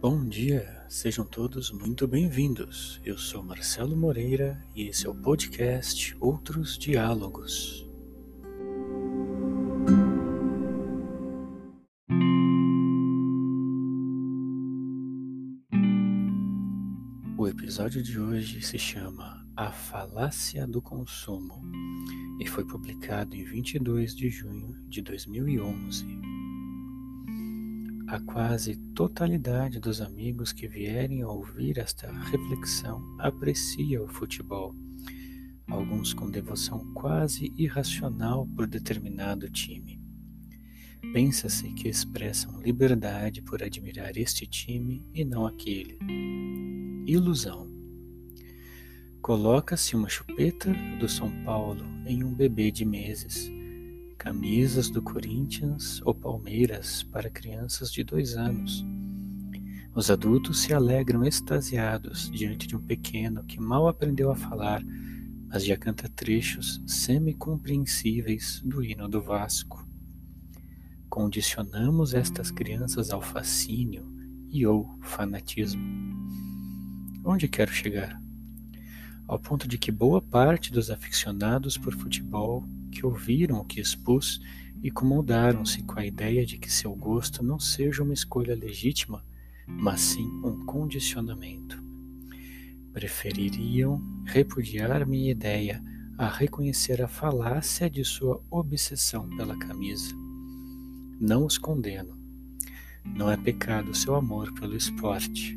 Bom dia, sejam todos muito bem-vindos. Eu sou Marcelo Moreira e esse é o podcast Outros Diálogos. O episódio de hoje se chama A Falácia do Consumo e foi publicado em 22 de junho de 2011. A quase totalidade dos amigos que vierem a ouvir esta reflexão aprecia o futebol, alguns com devoção quase irracional por determinado time. Pensa-se que expressam liberdade por admirar este time e não aquele. Ilusão. Coloca-se uma chupeta do São Paulo em um bebê de meses camisas do Corinthians ou Palmeiras para crianças de dois anos. Os adultos se alegram extasiados diante de um pequeno que mal aprendeu a falar, mas já canta trechos semi-compreensíveis do hino do Vasco. Condicionamos estas crianças ao fascínio e ou fanatismo. Onde quero chegar? Ao ponto de que boa parte dos aficionados por futebol que ouviram o que expus e comodaram-se com a ideia de que seu gosto não seja uma escolha legítima, mas sim um condicionamento. Prefeririam repudiar minha ideia a reconhecer a falácia de sua obsessão pela camisa. Não os condeno. Não é pecado seu amor pelo esporte.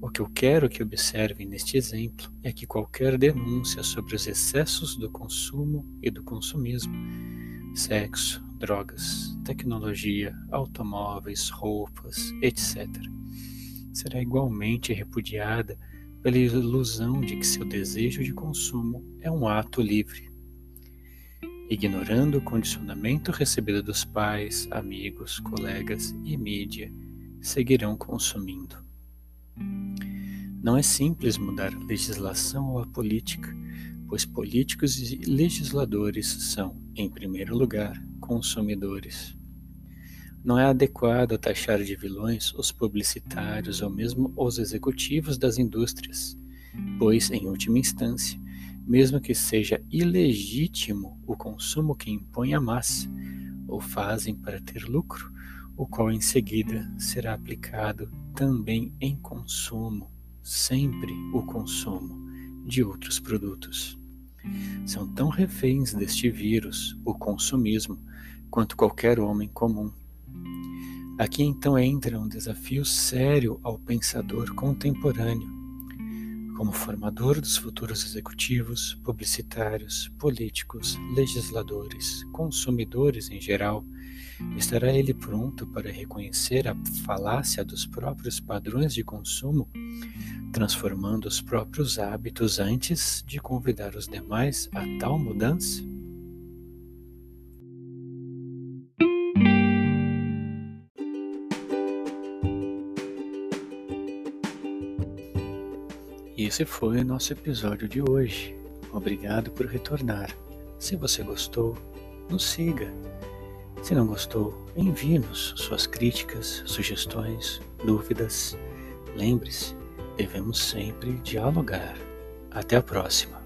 O que eu quero que observem neste exemplo é que qualquer denúncia sobre os excessos do consumo e do consumismo, sexo, drogas, tecnologia, automóveis, roupas, etc., será igualmente repudiada pela ilusão de que seu desejo de consumo é um ato livre. Ignorando o condicionamento recebido dos pais, amigos, colegas e mídia, seguirão consumindo. Não é simples mudar a legislação ou a política, pois políticos e legisladores são, em primeiro lugar, consumidores. Não é adequado taxar de vilões os publicitários ou mesmo os executivos das indústrias, pois, em última instância, mesmo que seja ilegítimo o consumo que impõe a massa, o fazem para ter lucro, o qual em seguida será aplicado também em consumo sempre o consumo de outros produtos. São tão reféns deste vírus, o consumismo, quanto qualquer homem comum. Aqui então entra um desafio sério ao pensador contemporâneo, como formador dos futuros executivos, publicitários, políticos, legisladores, consumidores em geral Estará ele pronto para reconhecer a falácia dos próprios padrões de consumo, transformando os próprios hábitos antes de convidar os demais a tal mudança? Esse foi o nosso episódio de hoje. Obrigado por retornar. Se você gostou, nos siga se não gostou, envie-nos suas críticas, sugestões, dúvidas. Lembre-se, devemos sempre dialogar. Até a próxima.